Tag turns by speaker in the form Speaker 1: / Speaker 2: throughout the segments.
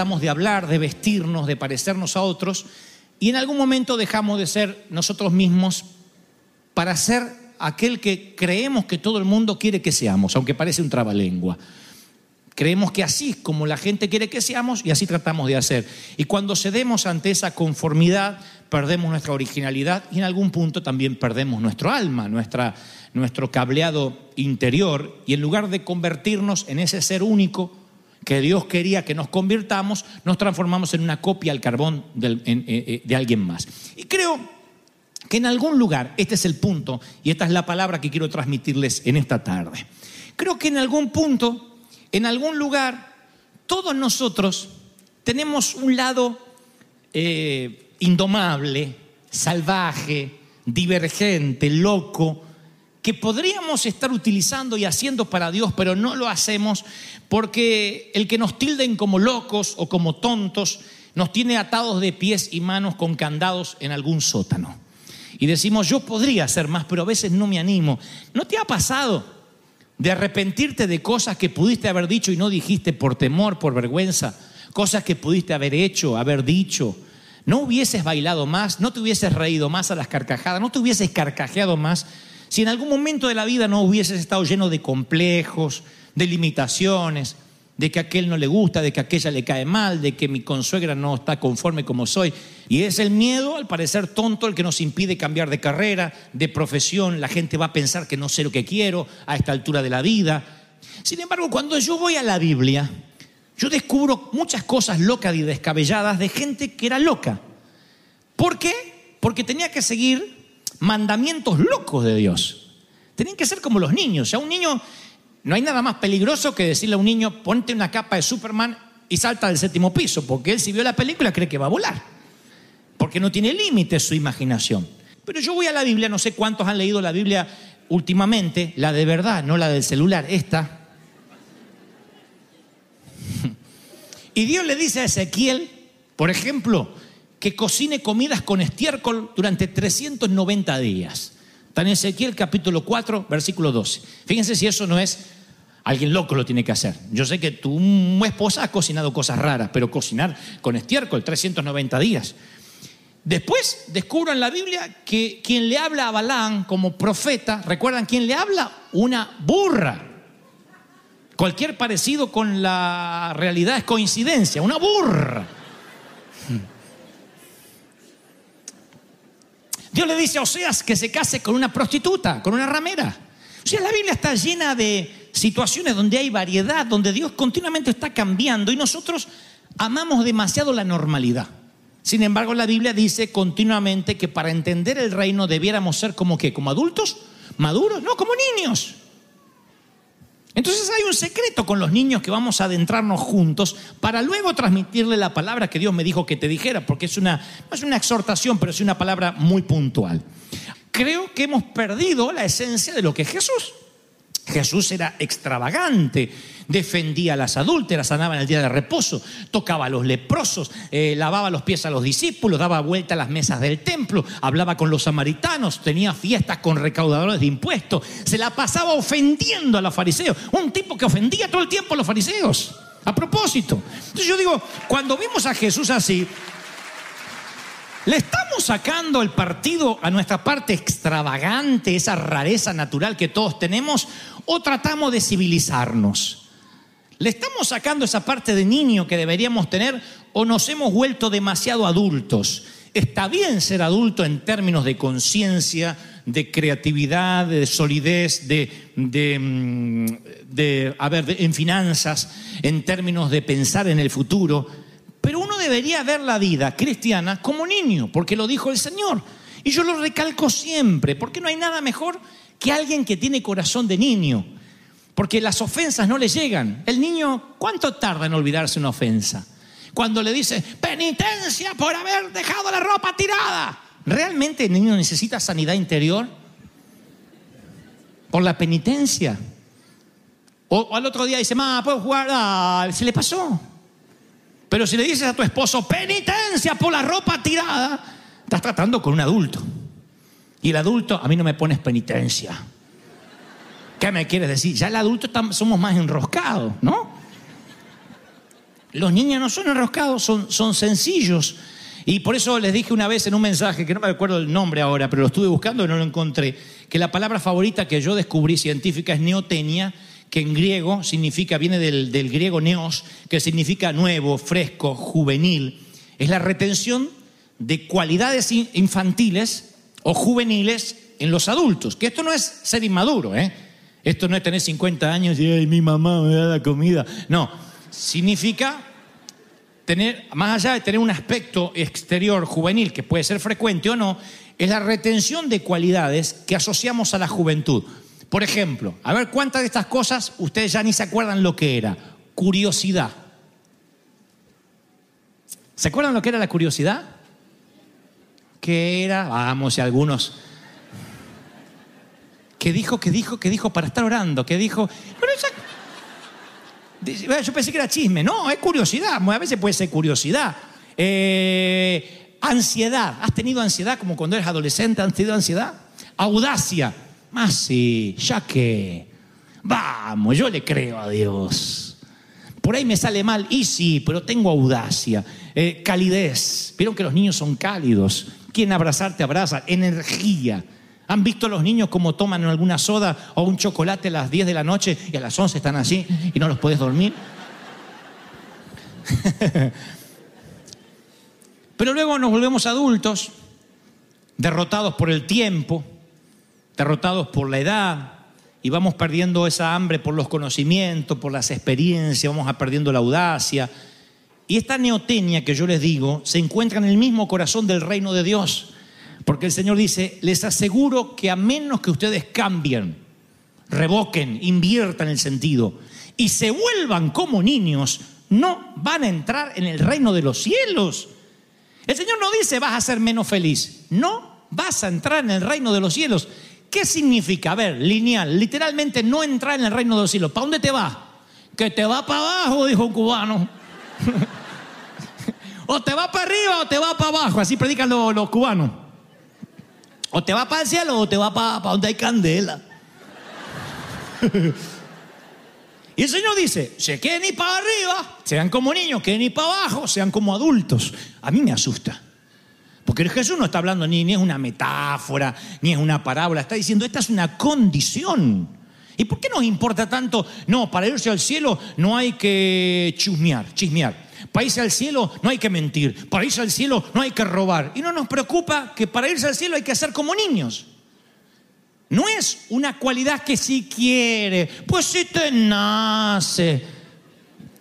Speaker 1: Tratamos de hablar, de vestirnos, de parecernos a otros y en algún momento dejamos de ser nosotros mismos para ser aquel que creemos que todo el mundo quiere que seamos, aunque parece un trabalengua. Creemos que así como la gente quiere que seamos y así tratamos de hacer. Y cuando cedemos ante esa conformidad, perdemos nuestra originalidad y en algún punto también perdemos nuestro alma, nuestra, nuestro cableado interior. Y en lugar de convertirnos en ese ser único que Dios quería que nos convirtamos, nos transformamos en una copia al carbón de, eh, eh, de alguien más. Y creo que en algún lugar, este es el punto, y esta es la palabra que quiero transmitirles en esta tarde. Creo que en algún punto en algún lugar, todos nosotros tenemos un lado eh, indomable, salvaje, divergente, loco, que podríamos estar utilizando y haciendo para Dios, pero no lo hacemos porque el que nos tilden como locos o como tontos nos tiene atados de pies y manos con candados en algún sótano. Y decimos, yo podría hacer más, pero a veces no me animo. ¿No te ha pasado? de arrepentirte de cosas que pudiste haber dicho y no dijiste por temor, por vergüenza, cosas que pudiste haber hecho, haber dicho. No hubieses bailado más, no te hubieses reído más a las carcajadas, no te hubieses carcajeado más si en algún momento de la vida no hubieses estado lleno de complejos, de limitaciones, de que a aquel no le gusta, de que aquella le cae mal, de que mi consuegra no está conforme como soy. Y es el miedo, al parecer tonto, el que nos impide cambiar de carrera, de profesión. La gente va a pensar que no sé lo que quiero a esta altura de la vida. Sin embargo, cuando yo voy a la Biblia, yo descubro muchas cosas locas y descabelladas de gente que era loca. ¿Por qué? Porque tenía que seguir mandamientos locos de Dios. Tenían que ser como los niños. O sea, un niño no hay nada más peligroso que decirle a un niño, ponte una capa de Superman y salta del séptimo piso, porque él si vio la película cree que va a volar, porque no tiene límite su imaginación. Pero yo voy a la Biblia, no sé cuántos han leído la Biblia últimamente, la de verdad, no la del celular, esta. Y Dios le dice a Ezequiel, por ejemplo, que cocine comidas con estiércol durante 390 días. En Ezequiel capítulo 4, versículo 12. Fíjense si eso no es alguien loco lo tiene que hacer. Yo sé que tu esposa ha cocinado cosas raras, pero cocinar con estiércol 390 días. Después descubro en la Biblia que quien le habla a Balán como profeta, ¿recuerdan quién le habla? Una burra. Cualquier parecido con la realidad es coincidencia, una burra. Dios le dice a Oseas que se case con una prostituta, con una ramera. O sea, la Biblia está llena de situaciones donde hay variedad, donde Dios continuamente está cambiando y nosotros amamos demasiado la normalidad. Sin embargo, la Biblia dice continuamente que para entender el reino debiéramos ser como que, como adultos, maduros, no como niños. Entonces hay un secreto con los niños que vamos a adentrarnos juntos para luego transmitirle la palabra que Dios me dijo que te dijera, porque es una, es una exhortación, pero es una palabra muy puntual. Creo que hemos perdido la esencia de lo que es Jesús. Jesús era extravagante, defendía a las adúlteras, sanaba en el día de reposo, tocaba a los leprosos, eh, lavaba los pies a los discípulos, daba vuelta a las mesas del templo, hablaba con los samaritanos, tenía fiestas con recaudadores de impuestos, se la pasaba ofendiendo a los fariseos, un tipo que ofendía todo el tiempo a los fariseos, a propósito. Entonces yo digo, cuando vimos a Jesús así, ¿Le estamos sacando el partido a nuestra parte extravagante, esa rareza natural que todos tenemos, o tratamos de civilizarnos? ¿Le estamos sacando esa parte de niño que deberíamos tener o nos hemos vuelto demasiado adultos? Está bien ser adulto en términos de conciencia, de creatividad, de solidez, de, de, mm, de a ver, en finanzas, en términos de pensar en el futuro. Debería ver la vida cristiana como niño, porque lo dijo el Señor. Y yo lo recalco siempre, porque no hay nada mejor que alguien que tiene corazón de niño, porque las ofensas no le llegan. El niño, ¿cuánto tarda en olvidarse una ofensa? Cuando le dice, penitencia por haber dejado la ropa tirada. ¿Realmente el niño necesita sanidad interior? Por la penitencia. O, al otro día dice, ma, ¿puedo jugar? se le pasó. Pero si le dices a tu esposo, penitencia por la ropa tirada, estás tratando con un adulto. Y el adulto, a mí no me pones penitencia. ¿Qué me quieres decir? Ya el adulto somos más enroscados, ¿no? Los niños no son enroscados, son, son sencillos. Y por eso les dije una vez en un mensaje, que no me acuerdo el nombre ahora, pero lo estuve buscando y no lo encontré, que la palabra favorita que yo descubrí científica es neotenia, que en griego significa, viene del, griego neos, que significa nuevo, fresco, juvenil. Es la retención de cualidades infantiles o juveniles en los adultos. Que esto no es ser inmaduro, ¿eh? Esto no es tener 50 años y Ay, mi mamá me da la comida. No, significa tener, más allá de tener un aspecto exterior juvenil que puede ser frecuente o no, es la retención de cualidades que asociamos a la juventud. Por ejemplo, a ver cuántas de estas cosas ustedes ya ni se acuerdan lo que era. Curiosidad. ¿Se acuerdan lo que era la curiosidad? ¿Qué era? Vamos, y algunos. ¿Qué dijo? ¿Qué dijo? ¿Qué dijo para estar orando? ¿Qué dijo? Yo pensé que era chisme. No, es curiosidad. A veces puede ser curiosidad. Eh, ansiedad. ¿Has tenido ansiedad como cuando eres adolescente? ¿Has tenido ansiedad? Audacia. Sí, ya que. Vamos, yo le creo a Dios. Por ahí me sale mal, y sí, pero tengo audacia. Eh, calidez. Vieron que los niños son cálidos. Quieren abrazarte, abraza. Energía. ¿Han visto los niños cómo toman alguna soda o un chocolate a las 10 de la noche y a las 11 están así y no los puedes dormir? Pero luego nos volvemos adultos, derrotados por el tiempo, derrotados por la edad, y vamos perdiendo esa hambre por los conocimientos, por las experiencias, vamos a perdiendo la audacia. Y esta neotenia que yo les digo se encuentra en el mismo corazón del reino de Dios. Porque el Señor dice, les aseguro que a menos que ustedes cambien, revoquen, inviertan el sentido y se vuelvan como niños, no van a entrar en el reino de los cielos. El Señor no dice vas a ser menos feliz, no vas a entrar en el reino de los cielos. ¿Qué significa? A ver, lineal, literalmente no entrar en el reino de los cielos. ¿Para dónde te vas? Que te va para abajo, dijo un cubano. o te va para arriba o te va para abajo, así predican los cubanos. O te va para el cielo o te va para, donde hay candela. y el Señor dice, se queden ni para arriba, sean como niños, queden ni para abajo, sean como adultos. A mí me asusta. Porque Jesús no está hablando ni, es una metáfora, ni es una parábola, está diciendo, esta es una condición. ¿Y por qué nos importa tanto? No, para irse al cielo no hay que chusmear, chismear. Para irse al cielo no hay que mentir, para irse al cielo no hay que robar. Y no nos preocupa que para irse al cielo hay que hacer como niños. No es una cualidad que si quiere, pues si te nace.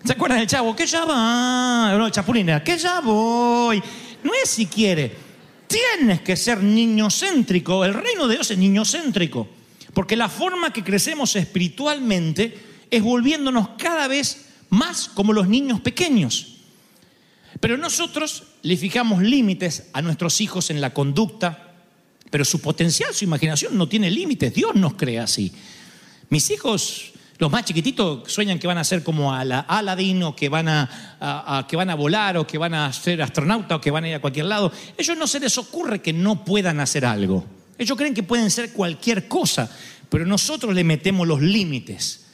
Speaker 1: ¿Se acuerdan del chavo? Que ya va, no, chapulina, que ya voy. No es si quiere. Tienes que ser niñocéntrico. El reino de Dios es niñocéntrico. Porque la forma que crecemos espiritualmente es volviéndonos cada vez más como los niños pequeños. Pero nosotros le fijamos límites a nuestros hijos en la conducta, pero su potencial, su imaginación no tiene límites. Dios nos crea así. Mis hijos, los más chiquititos, sueñan que van a ser como a la Aladín o que van a, que van a volar o que van a ser astronauta o que van a ir a cualquier lado. ellos no se les ocurre que no puedan hacer algo. Ellos creen que pueden ser cualquier cosa, pero nosotros le metemos los límites.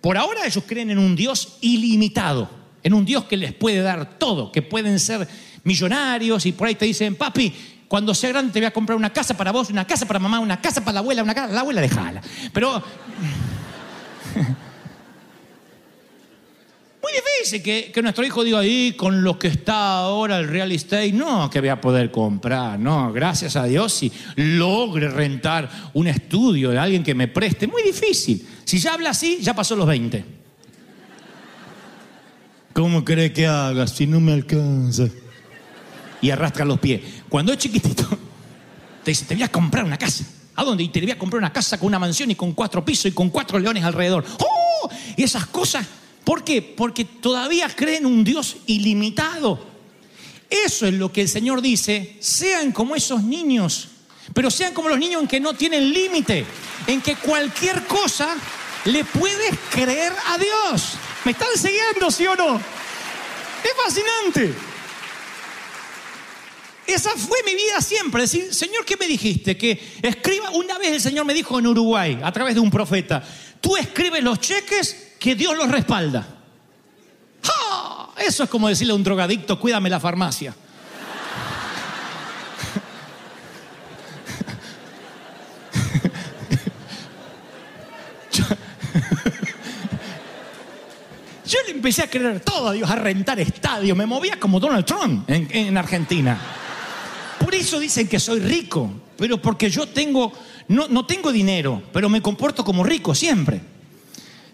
Speaker 1: Por ahora ellos creen en un Dios ilimitado, en un Dios que les puede dar todo, que pueden ser millonarios y por ahí te dicen, papi, cuando sea grande te voy a comprar una casa para vos, una casa para mamá, una casa para la abuela, una casa, la abuela dejala. Pero muy difícil que, que, nuestro hijo diga ahí con lo que está ahora el real estate, no, que voy a poder comprar, no, gracias a Dios si logre rentar un estudio de alguien que me preste, muy difícil. Si ya habla así, ya pasó los 20. ¿Cómo cree que haga si no me alcanza? Y arrastra los pies. Cuando es chiquitito, te dice, te voy a comprar una casa. ¿A dónde? Y te voy a comprar una casa con una mansión y con cuatro pisos y con cuatro leones alrededor. ¡Oh! Y esas cosas ¿Por qué? Porque todavía creen un Dios ilimitado. Eso es lo que el Señor dice, sean como esos niños, pero sean como los niños en que no tienen límite, en que cualquier cosa le puedes creer a Dios. ¿Me están siguiendo, sí o no? Es fascinante. Esa fue mi vida siempre. Decir, Señor, ¿qué me dijiste? Que escriba. Una vez el Señor me dijo en Uruguay, a través de un profeta, tú escribes los cheques que Dios los respalda. ¡Ja! Eso es como decirle a un drogadicto, cuídame la farmacia. Yo le empecé a creer todo a Dios, a rentar estadios, me movía como Donald Trump en, en Argentina. Eso dicen que soy rico, pero porque yo tengo, no, no tengo dinero, pero me comporto como rico siempre.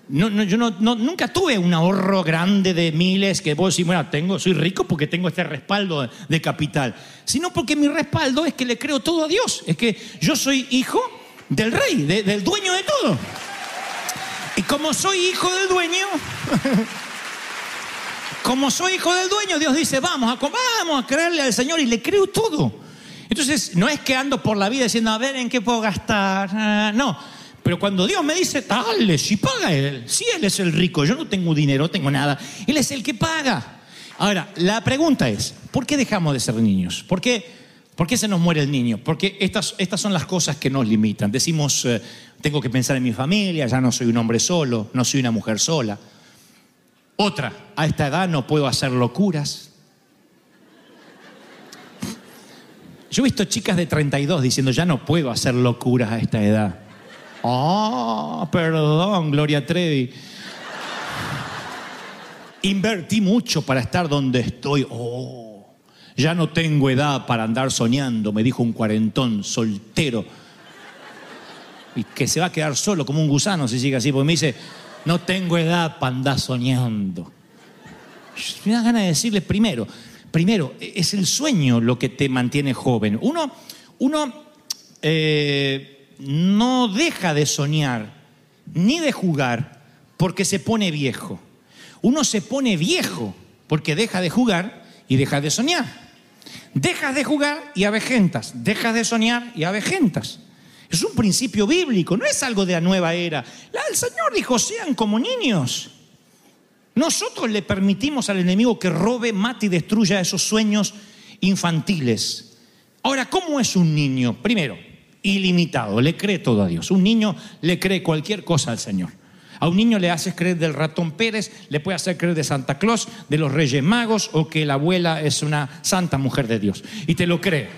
Speaker 1: No, no, yo no, nunca tuve un ahorro grande de miles que vos decís, bueno, tengo, soy rico porque tengo este respaldo de, capital. Sino porque mi respaldo es que le creo todo a Dios. Es que yo soy hijo del rey, de- del dueño de todo. Y como soy hijo del dueño, como soy hijo del dueño, Dios dice, vamos a, vamos a creerle al Señor y le creo todo. Entonces, no es que ando por la vida diciendo, a ver, ¿en qué puedo gastar? Ah, no. Pero cuando Dios me dice, dale, si paga Él, si Él es el rico, yo no tengo dinero, no tengo nada, Él es el que paga. Ahora, la pregunta es, ¿por qué dejamos de ser niños? ¿Por qué, por qué se nos muere el niño? Porque estas, estas son las cosas que nos limitan. Decimos, eh, tengo que pensar en mi familia, ya no soy un hombre solo, no soy una mujer sola. Otra, a esta edad no puedo hacer locuras. Yo he visto chicas de 32 diciendo, ya no puedo hacer locuras a esta edad. Ah, perdón, Gloria Trevi. Invertí mucho para estar donde estoy. Oh, ya no tengo edad para andar soñando, me dijo un cuarentón soltero. Y que se va a quedar solo como un gusano si sigue así, porque me dice, no tengo edad para andar soñando. Me da ganas de decirles primero, primero, es el sueño lo que te mantiene joven. Uno, uno eh, no deja de soñar ni de jugar porque se pone viejo. Uno se pone viejo porque deja de jugar y deja de soñar. Dejas de jugar y avejentas, dejas de soñar y avejentas. Es un principio bíblico, no es algo de la nueva era. El Señor dijo, sean como niños. Nosotros le permitimos al enemigo que robe, mate y destruya esos sueños infantiles. Ahora, ¿cómo es un niño? Primero, ilimitado, le cree todo a Dios. Un niño le cree cualquier cosa al Señor. A un niño le haces creer del ratón Pérez, le puede hacer creer de Santa Claus, de los Reyes Magos o que la abuela es una santa mujer de Dios. Y te lo cree.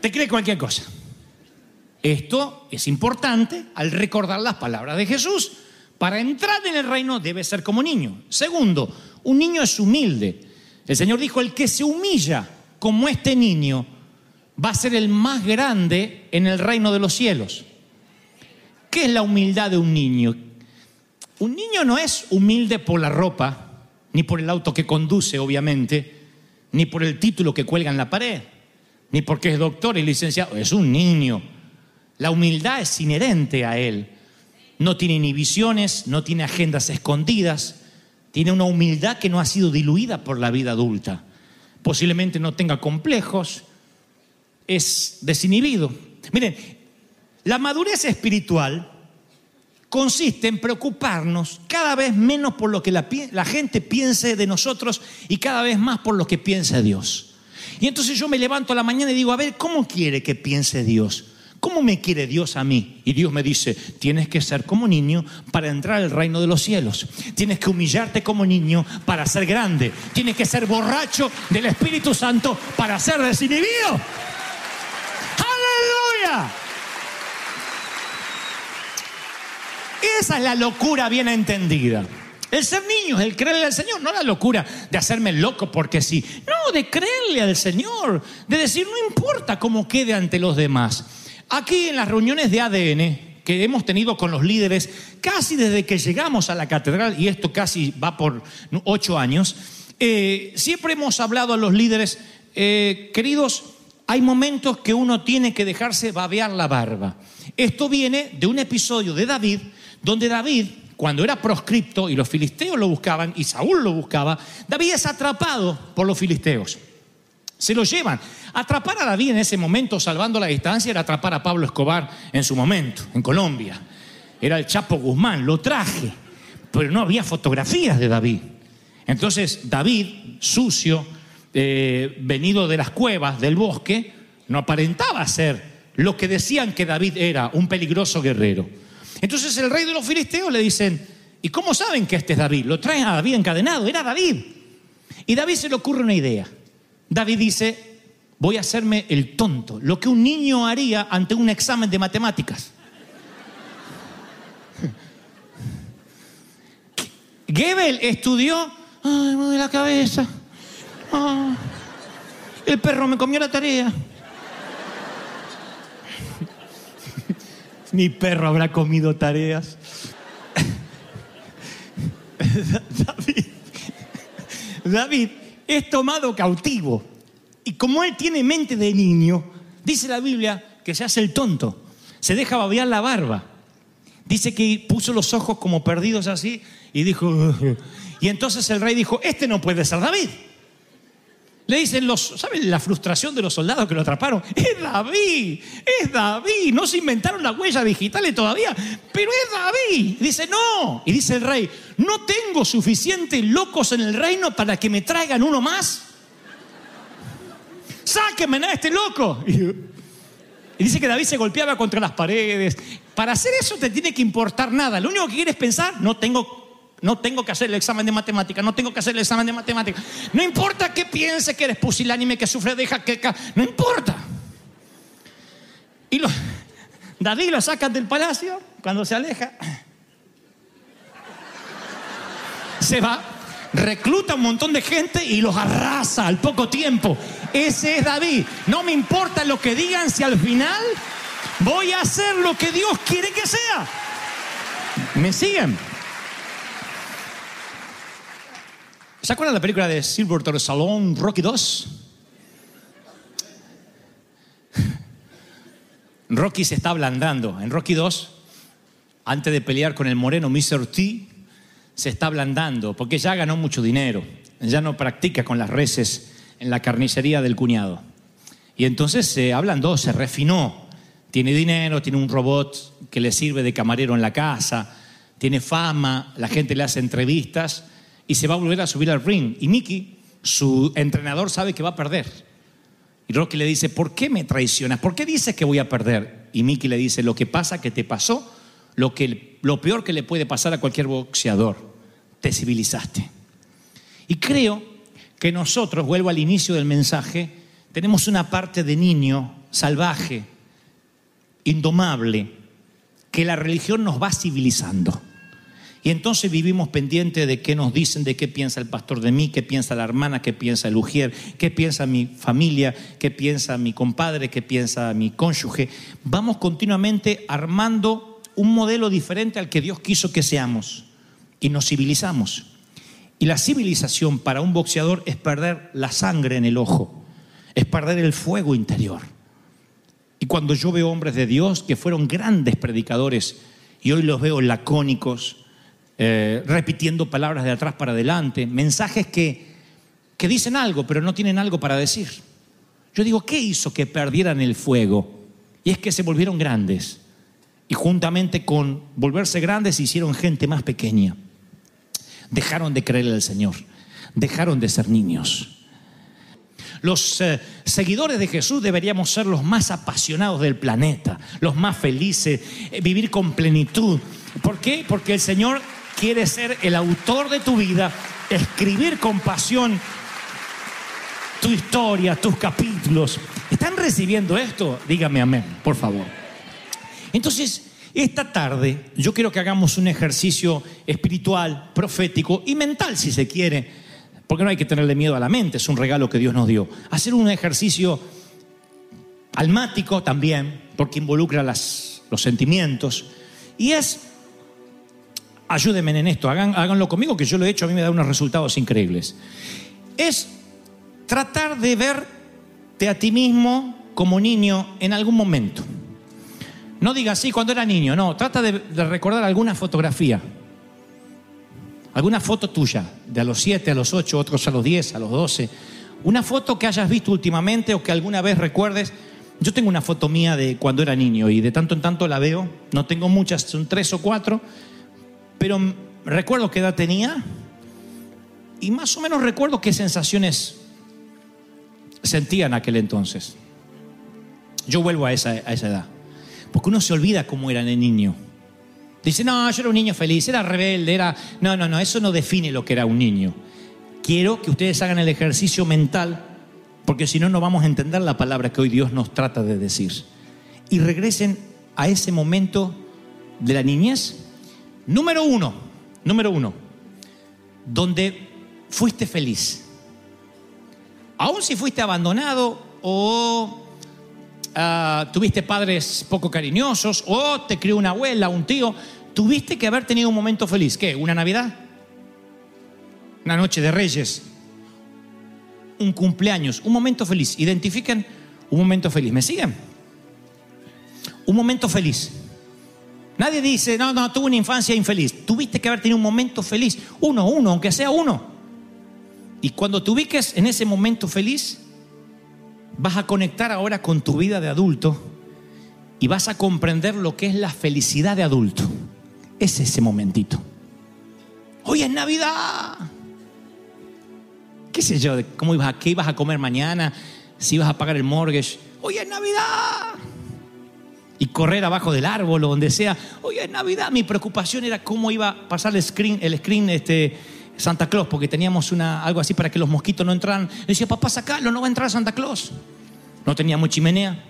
Speaker 1: Te cree cualquier cosa. Esto es importante al recordar las palabras de Jesús. Para entrar en el reino debe ser como niño. Segundo, un niño es humilde. El Señor dijo, el que se humilla como este niño va a ser el más grande en el reino de los cielos. ¿Qué es la humildad de un niño? Un niño no es humilde por la ropa, ni por el auto que conduce, obviamente, ni por el título que cuelga en la pared, ni porque es doctor y licenciado. Es un niño. La humildad es inherente a él. No tiene inhibiciones, no tiene agendas escondidas, tiene una humildad que no ha sido diluida por la vida adulta. Posiblemente no tenga complejos, es desinhibido. Miren, la madurez espiritual consiste en preocuparnos cada vez menos por lo que la, gente piense de nosotros y cada vez más por lo que piensa Dios. Y entonces yo me levanto a la mañana y digo, a ver, ¿cómo quiere que piense Dios? ¿Cómo me quiere Dios a mí? Y Dios me dice, tienes que ser como niño para entrar al reino de los cielos. Tienes que humillarte como niño para ser grande. Tienes que ser borracho del Espíritu Santo para ser desinhibido. ¡Aleluya! Esa es la locura bien entendida. El ser niño es el creerle al Señor, no la locura de hacerme loco porque sí. No, de creerle al Señor, de decir, no importa cómo quede ante los demás. Aquí en las reuniones de ADN que hemos tenido con los líderes, casi desde que llegamos a la catedral, y esto casi va por ocho años, eh, siempre hemos hablado a los líderes, eh, queridos, hay momentos que uno tiene que dejarse babear la barba. Esto viene de un episodio de David, donde David, cuando era proscripto y los filisteos lo buscaban y Saúl lo buscaba, David es atrapado por los filisteos. Se lo llevan. Atrapar a David en ese momento, salvando la distancia, era atrapar a Pablo Escobar en su momento, en Colombia. Era el Chapo Guzmán, lo traje, pero no había fotografías de David. Entonces David, sucio, eh, venido de las cuevas, del bosque, no aparentaba ser lo que decían que David era, un peligroso guerrero. Entonces el rey de los filisteos le dicen, ¿Y cómo saben que este es David? Lo traen a David encadenado, era David. Y David se le ocurre una idea. David dice, voy a hacerme el tonto, lo que un niño haría ante un examen de matemáticas. Gebel estudió, ay, me duele la cabeza. Ah, el perro me comió la tarea. Mi perro habrá comido tareas. David, David es tomado cautivo. Y como él tiene mente de niño, dice la Biblia que se hace el tonto, se deja babear la barba. Dice que puso los ojos como perdidos así y dijo, y entonces el rey dijo, este no puede ser David. Le dicen los, ¿saben la frustración de los soldados que lo atraparon? Es David, es David. No se inventaron las huellas digitales todavía, pero es David. Dice, no. Y dice el rey, no tengo suficientes locos en el reino para que me traigan uno más. Sáquenme a este loco. Y dice que David se golpeaba contra las paredes. Para hacer eso te tiene que importar nada. Lo único que quieres pensar, no tengo no tengo que hacer el examen de matemática, no tengo que hacer el examen de matemática. No importa que piense que eres pusilánime, que sufre de jaqueca, no importa. Y lo, David lo sacan del palacio cuando se aleja. Se va, recluta un montón de gente y los arrasa al poco tiempo. Ese es David. No me importa lo que digan si al final voy a hacer lo que Dios quiere que sea. ¿Me siguen? ¿Se acuerdan de la película de Silverton Salón, Rocky 2? Rocky se está ablandando. En Rocky 2, antes de pelear con el moreno Mr. T, se está ablandando porque ya ganó mucho dinero. Ya no practica con las reses en la carnicería del cuñado. Y entonces se ablandó, se refinó. Tiene dinero, tiene un robot que le sirve de camarero en la casa, tiene fama, la gente le hace entrevistas y se va a volver a subir al ring. Y Mickey, su entrenador, sabe que va a perder. Y Rocky le dice, ¿por qué me traicionas? ¿Por qué dices que voy a perder? Y Mickey le dice, lo que pasa que te pasó, lo, que, lo peor que le puede pasar a cualquier boxeador, te civilizaste. Y creo que nosotros, vuelvo al inicio del mensaje, tenemos una parte de niño salvaje, indomable, que la religión nos va civilizando. Y entonces vivimos pendientes de qué nos dicen, de qué piensa el pastor de mí, qué piensa la hermana, qué piensa el ujier, qué piensa mi familia, qué piensa mi compadre, qué piensa mi cónyuge. Vamos continuamente armando un modelo diferente al que Dios quiso que seamos y nos civilizamos. Y la civilización para un boxeador es perder la sangre en el ojo, es perder el fuego interior. Y cuando yo veo hombres de Dios que fueron grandes predicadores y hoy los veo lacónicos, eh, repitiendo palabras de atrás para adelante, mensajes que, que dicen algo, pero no tienen algo para decir. Yo digo, ¿qué hizo que perdieran el fuego? Y es que se volvieron grandes. Y juntamente con volverse grandes hicieron gente más pequeña. Dejaron de creerle al Señor. Dejaron de ser niños. Los eh, seguidores de Jesús deberíamos ser los más apasionados del planeta, los más felices, eh, vivir con plenitud. ¿Por qué? Porque el Señor quiere ser el autor de tu vida, escribir con pasión tu historia, tus capítulos. ¿Están recibiendo esto? Dígame amén, por favor. Entonces, esta tarde yo quiero que hagamos un ejercicio espiritual, profético y mental, si se quiere, porque no hay que tenerle miedo a la mente, es un regalo que Dios nos dio. Hacer un ejercicio almático también, porque involucra los sentimientos, y es ayúdenme en esto, háganlo conmigo, que yo lo he hecho, a mí me da unos resultados increíbles. Es tratar de verte a ti mismo como niño en algún momento. No digas sí cuando era niño, no, trata de, de recordar alguna fotografía, alguna foto tuya, de a los 7, a los 8, otros a los 10, a los 12, una foto que hayas visto últimamente o que alguna vez recuerdes. Yo tengo una foto mía de cuando era niño y de tanto en tanto la veo, no tengo muchas, son tres o cuatro, pero recuerdo qué edad tenía y más o menos recuerdo qué sensaciones sentía en aquel entonces. Yo vuelvo a esa, edad, porque uno se olvida cómo era de niño. Dice, no, yo era un niño feliz, era rebelde, era... No, no, no, eso no define lo que era un niño. Quiero que ustedes hagan el ejercicio mental, porque si no, no vamos a entender la palabra que hoy Dios nos trata de decir. Y regresen a ese momento de la niñez. Número uno, número uno, donde fuiste feliz. Aún si fuiste abandonado o ah, tuviste padres poco cariñosos o te crió una abuela, un tío, tuviste que haber tenido un momento feliz. ¿Qué? ¿Una Navidad? ¿Una noche de reyes? ¿Un cumpleaños? Un momento feliz. Identifiquen un momento feliz. ¿Me siguen? Un momento feliz. Nadie dice, no, no, tuve una infancia infeliz. Tuviste que haber tenido un momento feliz. Uno, uno, aunque sea uno. Y cuando te ubiques en ese momento feliz, vas a conectar ahora con tu vida de adulto y vas a comprender lo que es la felicidad de adulto. Es ese momentito. Hoy es Navidad. ¿Qué sé yo? ¿Cómo ibas a, ¿Qué ibas a comer mañana? Si ibas a pagar el mortgage. Hoy es Navidad. Y correr abajo del árbol o donde sea. Hoy es Navidad. Mi preocupación era cómo iba a pasar el screen, el screen este, Santa Claus, porque teníamos una, algo así para que los mosquitos no entraran. Decía, papá, sacalo, no va a entrar Santa Claus. No tenía mucha chimenea.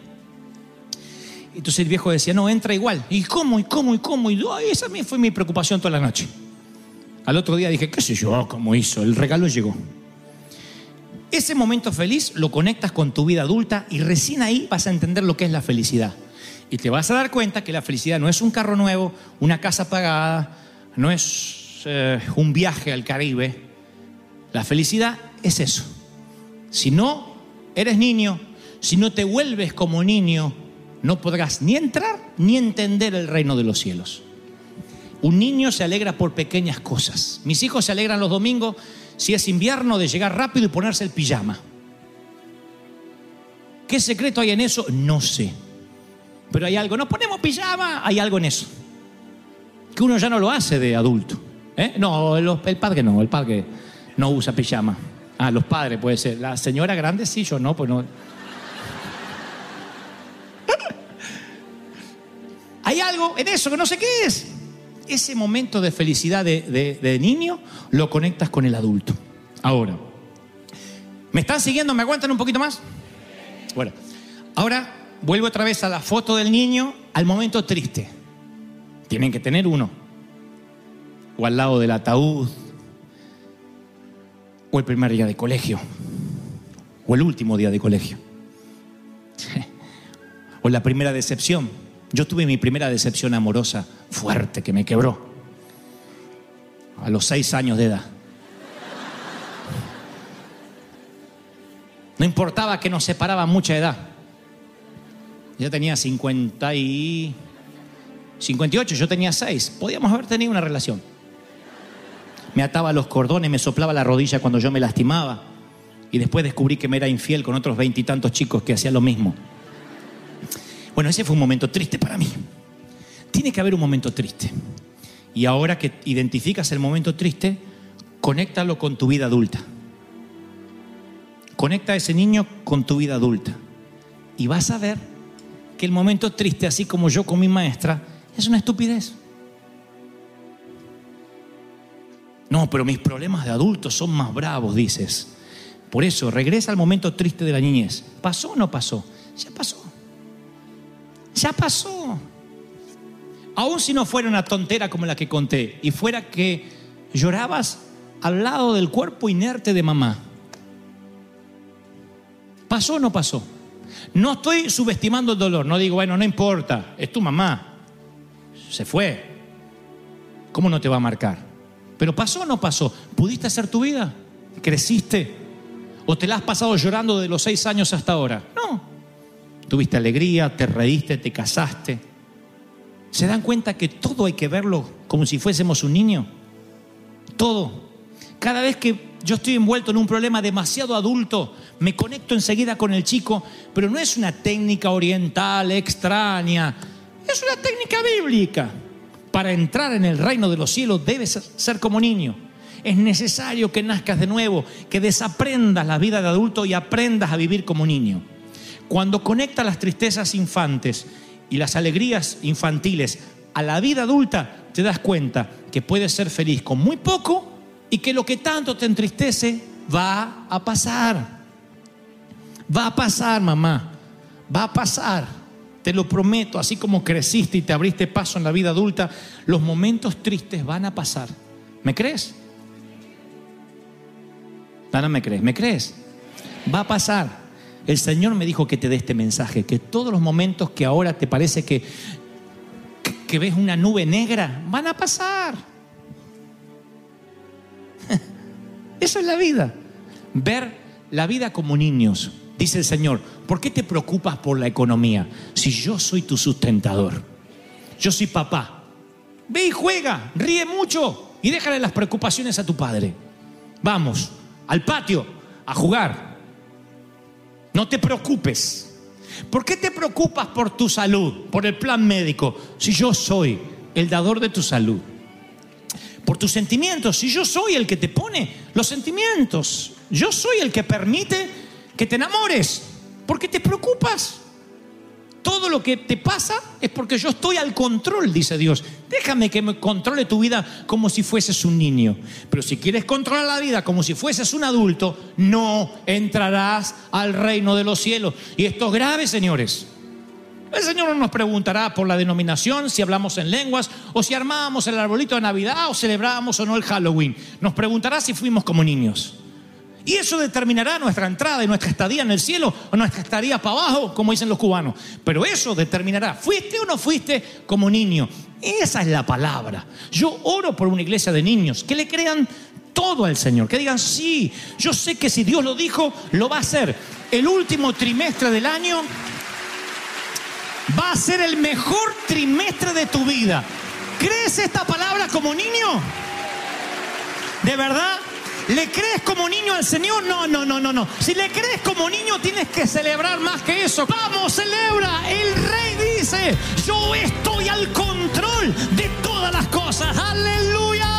Speaker 1: Entonces el viejo decía, no, entra igual. ¿Y cómo? ¿Y cómo? ¿Y cómo? Y esa fue mi preocupación toda la noche. Al otro día dije, qué sé yo, cómo hizo. El regalo llegó. Ese momento feliz lo conectas con tu vida adulta y recién ahí vas a entender lo que es la felicidad. Y te vas a dar cuenta que la felicidad no es un carro nuevo, una casa pagada, no es eh, un viaje al Caribe. La felicidad es eso. Si no eres niño, si no te vuelves como niño, no podrás ni entrar ni entender el reino de los cielos. Un niño se alegra por pequeñas cosas. Mis hijos se alegran los domingos si es invierno de llegar rápido y ponerse el pijama. ¿Qué secreto hay en eso? No sé. Pero hay algo, no ponemos pijama, hay algo en eso. Que uno ya no lo hace de adulto. ¿Eh? No, el, padre no, el padre no usa pijama. Ah, los padres puede ser. La señora grande sí, yo no, pues no. Hay algo en eso que no sé qué es. Ese momento de felicidad de, de niño lo conectas con el adulto. Ahora, ¿me están siguiendo? ¿Me aguantan un poquito más? Bueno, ahora vuelvo otra vez a la foto del niño al momento triste. Tienen que tener uno o al lado del ataúd, o el primer día de colegio, o el último día de colegio, o la primera decepción. Yo tuve mi primera decepción amorosa fuerte que me quebró a los seis años de edad. No importaba que nos separaba mucha edad. Ya tenía 50 y 58, yo tenía 6. Podíamos haber tenido una relación me ataba los cordones, me soplaba la rodilla cuando yo me lastimaba. Y después descubrí que me era infiel con otros veintitantos chicos que hacían lo mismo. Bueno, ese fue un momento triste para mí. Tiene que haber un momento triste. Y ahora que identificas el momento triste, conéctalo con tu vida adulta. Conecta a ese niño con tu vida adulta. Y vas a ver que el momento triste, así como yo con mi maestra, es una estupidez. No, pero mis problemas de adultos son más bravos, dices. Por eso, regresa al momento triste de la niñez. ¿Pasó o no pasó? Ya pasó. Ya pasó. Aún si no fuera una tontera como la que conté y fuera que llorabas al lado del cuerpo inerte de mamá. ¿Pasó o no pasó? No estoy subestimando el dolor, no digo, bueno, no importa, es tu mamá. Se fue. ¿Cómo no te va a marcar? Pero pasó o no pasó. ¿Pudiste hacer tu vida? ¿Creciste? ¿O te la has pasado llorando de los seis años hasta ahora? No. Tuviste alegría, te reíste, te casaste. ¿Se dan cuenta que todo hay que verlo como si fuésemos un niño? Todo. Cada vez que yo estoy envuelto en un problema demasiado adulto, me conecto enseguida con el chico, pero no es una técnica oriental extraña, es una técnica bíblica para entrar en el reino de los cielos debes ser como niño. Es necesario que nazcas de nuevo, que desaprendas la vida de adulto y aprendas a vivir como niño. Cuando conectas las tristezas infantes y las alegrías infantiles a la vida adulta, te das cuenta que puedes ser feliz con muy poco y que lo que tanto te entristece va a pasar. Va a pasar, mamá. Va a pasar. Te lo prometo, así como creciste y te abriste paso en la vida adulta, los momentos tristes van a pasar. ¿Me crees? No, me crees. ¿Me crees? Va a pasar. El Señor me dijo que te dé este mensaje, que todos los momentos que ahora te parece que, que ves una nube negra, van a pasar. Eso es la vida. Ver la vida como niños. Dice el Señor, ¿por qué te preocupas por la economía si yo soy tu sustentador? Yo soy papá. Ve y juega, ríe mucho y déjale las preocupaciones a tu padre. Vamos, al patio, a jugar. No te preocupes. ¿Por qué te preocupas por tu salud, por el plan médico, si yo soy el dador de tu salud? Por tus sentimientos, si yo soy el que te pone los sentimientos, yo soy el que permite que te enamores. ¿Por qué te preocupas? Todo lo que te pasa es porque yo estoy al control, dice Dios. Déjame que me controle tu vida como si fueses un niño. Pero si quieres controlar la vida como si fueses un adulto, no entrarás al reino de los cielos. Y esto es grave, señores. El Señor no nos preguntará por la denominación, si hablamos en lenguas, o si armábamos el arbolito de Navidad, o celebrábamos o no el Halloween. Nos preguntará si fuimos como niños. Y eso determinará nuestra entrada y nuestra estadía en el cielo o nuestra estadía para abajo, como dicen los cubanos. Pero eso determinará, ¿fuiste o no fuiste como niño? Esa es la palabra. Yo oro por una iglesia de niños que le crean todo al Señor, que digan, sí, yo sé que si Dios lo dijo, lo va a hacer. El último trimestre del año va a ser el mejor trimestre de tu vida. ¿Crees esta palabra como niño? ¿De verdad? ¿Le crees como niño al Señor? No, no, no, no, no. Si le crees como niño tienes que celebrar más que eso. Vamos, celebra. El rey dice, yo estoy al control de todas las cosas. Aleluya.